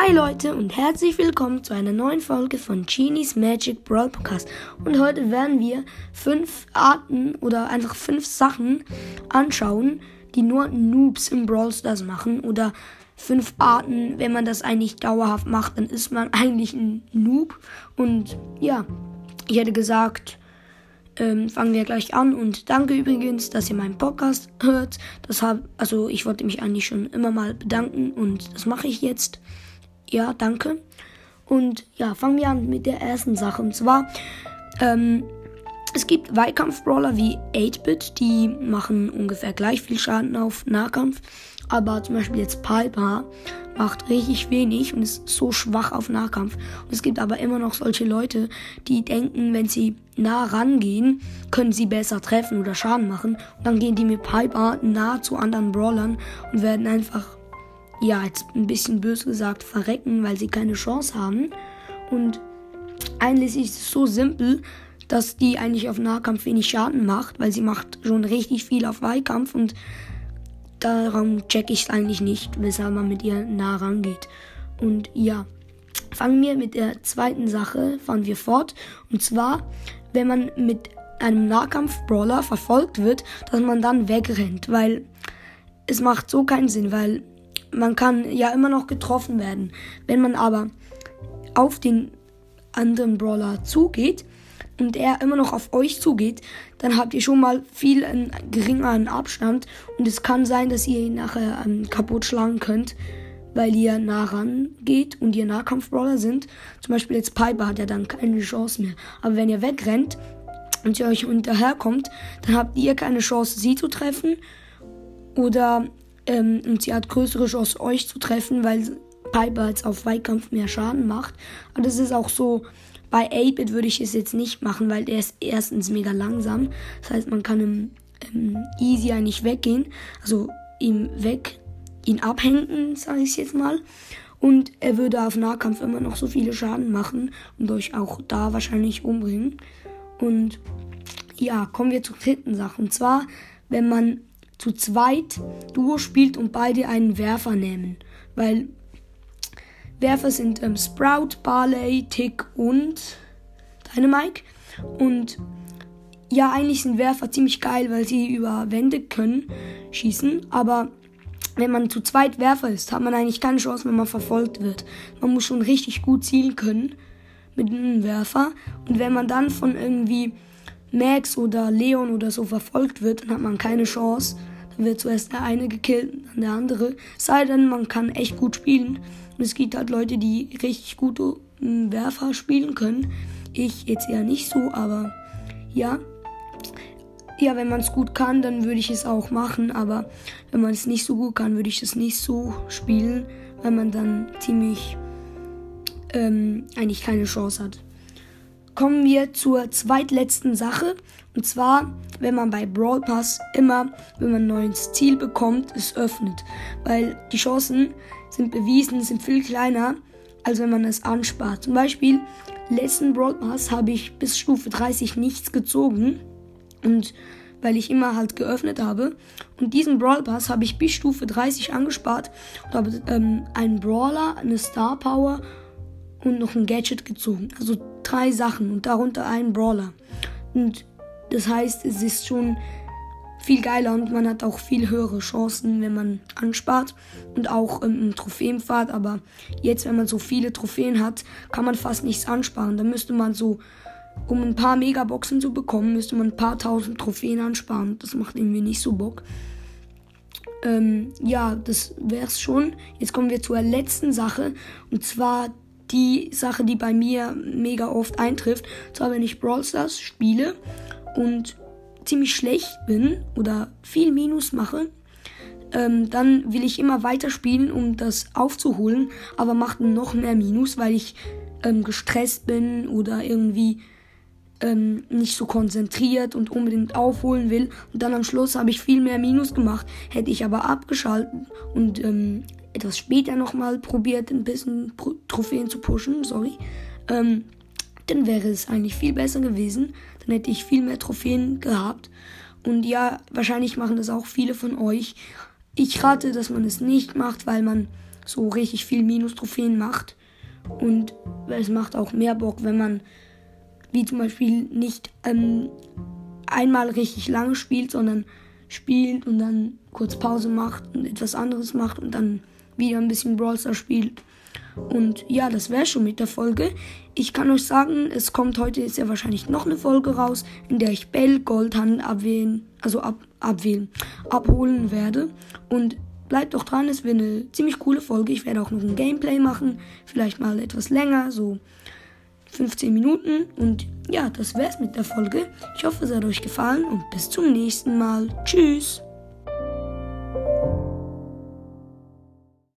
Hi Leute und herzlich willkommen zu einer neuen Folge von Genies Magic Brawl Podcast. Und heute werden wir fünf Arten oder einfach fünf Sachen anschauen, die nur Noobs im Brawl Stars machen. Oder fünf Arten, wenn man das eigentlich dauerhaft macht, dann ist man eigentlich ein Noob. Und ja, ich hätte gesagt, ähm, fangen wir gleich an und danke übrigens, dass ihr meinen Podcast hört. Das hab, also ich wollte mich eigentlich schon immer mal bedanken und das mache ich jetzt. Ja, danke. Und ja, fangen wir an mit der ersten Sache. Und zwar, ähm, es gibt Weitkampf-Brawler wie 8-Bit, die machen ungefähr gleich viel Schaden auf Nahkampf. Aber zum Beispiel jetzt Piper macht richtig wenig und ist so schwach auf Nahkampf. Und es gibt aber immer noch solche Leute, die denken, wenn sie nah rangehen, können sie besser treffen oder Schaden machen. Und dann gehen die mit Piper nah zu anderen Brawlern und werden einfach ja, jetzt ein bisschen böse gesagt, verrecken, weil sie keine Chance haben. Und eigentlich ist es so simpel, dass die eigentlich auf Nahkampf wenig Schaden macht, weil sie macht schon richtig viel auf Weitkampf und darum check ich es eigentlich nicht, weshalb man mit ihr nah rangeht. Und ja, fangen wir mit der zweiten Sache, fahren wir fort. Und zwar, wenn man mit einem Nahkampf-Brawler verfolgt wird, dass man dann wegrennt, weil es macht so keinen Sinn, weil man kann ja immer noch getroffen werden. Wenn man aber auf den anderen Brawler zugeht und er immer noch auf euch zugeht, dann habt ihr schon mal viel einen geringeren Abstand und es kann sein, dass ihr ihn nachher ähm, kaputt schlagen könnt, weil ihr nah ran geht und ihr Nahkampf-Brawler sind. Zum Beispiel jetzt Piper hat ja dann keine Chance mehr. Aber wenn ihr wegrennt und sie euch hinterherkommt, dann habt ihr keine Chance, sie zu treffen. Oder ähm, und sie hat größere Chance, euch zu treffen, weil Piper jetzt auf Weitkampf mehr Schaden macht. Aber das ist auch so, bei 8-Bit würde ich es jetzt nicht machen, weil der ist erstens mega langsam. Das heißt, man kann im, im Easy eigentlich weggehen. Also ihm weg, ihn abhängen, sage ich jetzt mal. Und er würde auf Nahkampf immer noch so viele Schaden machen und euch auch da wahrscheinlich umbringen. Und ja, kommen wir zur dritten Sache. Und zwar, wenn man zu zweit Duo spielt und beide einen Werfer nehmen. Weil Werfer sind ähm, Sprout, Barley, Tick und Dynamike. Und ja, eigentlich sind Werfer ziemlich geil, weil sie über Wände können schießen. Aber wenn man zu zweit Werfer ist, hat man eigentlich keine Chance, wenn man verfolgt wird. Man muss schon richtig gut zielen können mit einem Werfer. Und wenn man dann von irgendwie Max oder Leon oder so verfolgt wird, dann hat man keine Chance. Wird zuerst der eine gekillt, dann der andere. Sei denn, man kann echt gut spielen. Und es gibt halt Leute, die richtig gute Werfer spielen können. Ich jetzt eher nicht so, aber ja. Ja, wenn man es gut kann, dann würde ich es auch machen. Aber wenn man es nicht so gut kann, würde ich es nicht so spielen, weil man dann ziemlich ähm, eigentlich keine Chance hat kommen wir zur zweitletzten Sache. Und zwar, wenn man bei Brawl Pass immer, wenn man ein neues Ziel bekommt, es öffnet. Weil die Chancen sind bewiesen, sind viel kleiner, als wenn man es anspart. Zum Beispiel, letzten Brawl Pass habe ich bis Stufe 30 nichts gezogen. Und weil ich immer halt geöffnet habe. Und diesen Brawl Pass habe ich bis Stufe 30 angespart und habe ähm, einen Brawler, eine Star Power und noch ein Gadget gezogen. Also drei Sachen und darunter einen Brawler. Und das heißt, es ist schon viel geiler und man hat auch viel höhere Chancen, wenn man anspart und auch ähm, Trophäenpfad. Aber jetzt, wenn man so viele Trophäen hat, kann man fast nichts ansparen. Da müsste man so, um ein paar Megaboxen zu bekommen, müsste man ein paar tausend Trophäen ansparen. Das macht irgendwie nicht so Bock. Ähm, ja, das wär's schon. Jetzt kommen wir zur letzten Sache und zwar die Sache, die bei mir mega oft eintrifft. Zwar, wenn ich Brawl Stars spiele und ziemlich schlecht bin oder viel Minus mache, ähm, dann will ich immer weiterspielen, um das aufzuholen, aber macht noch mehr Minus, weil ich ähm, gestresst bin oder irgendwie ähm, nicht so konzentriert und unbedingt aufholen will. Und dann am Schluss habe ich viel mehr Minus gemacht. Hätte ich aber abgeschalten und ähm, etwas später nochmal probiert, ein bisschen Pro Trophäen zu pushen, sorry, ähm, dann wäre es eigentlich viel besser gewesen. Dann hätte ich viel mehr Trophäen gehabt. Und ja, wahrscheinlich machen das auch viele von euch. Ich rate, dass man es nicht macht, weil man so richtig viel Minus-Trophäen macht. Und es macht auch mehr Bock, wenn man, wie zum Beispiel, nicht ähm, einmal richtig lange spielt, sondern spielt und dann kurz Pause macht und etwas anderes macht und dann wieder ein bisschen Brawl Stars spielt. Und ja, das wäre schon mit der Folge. Ich kann euch sagen, es kommt heute sehr wahrscheinlich noch eine Folge raus, in der ich Bell Goldhandel abwählen, also ab, abwählen, abholen werde. Und bleibt doch dran, es wird eine ziemlich coole Folge. Ich werde auch noch ein Gameplay machen, vielleicht mal etwas länger, so 15 Minuten. Und ja, das wär's mit der Folge. Ich hoffe, es hat euch gefallen und bis zum nächsten Mal. Tschüss.